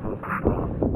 很大。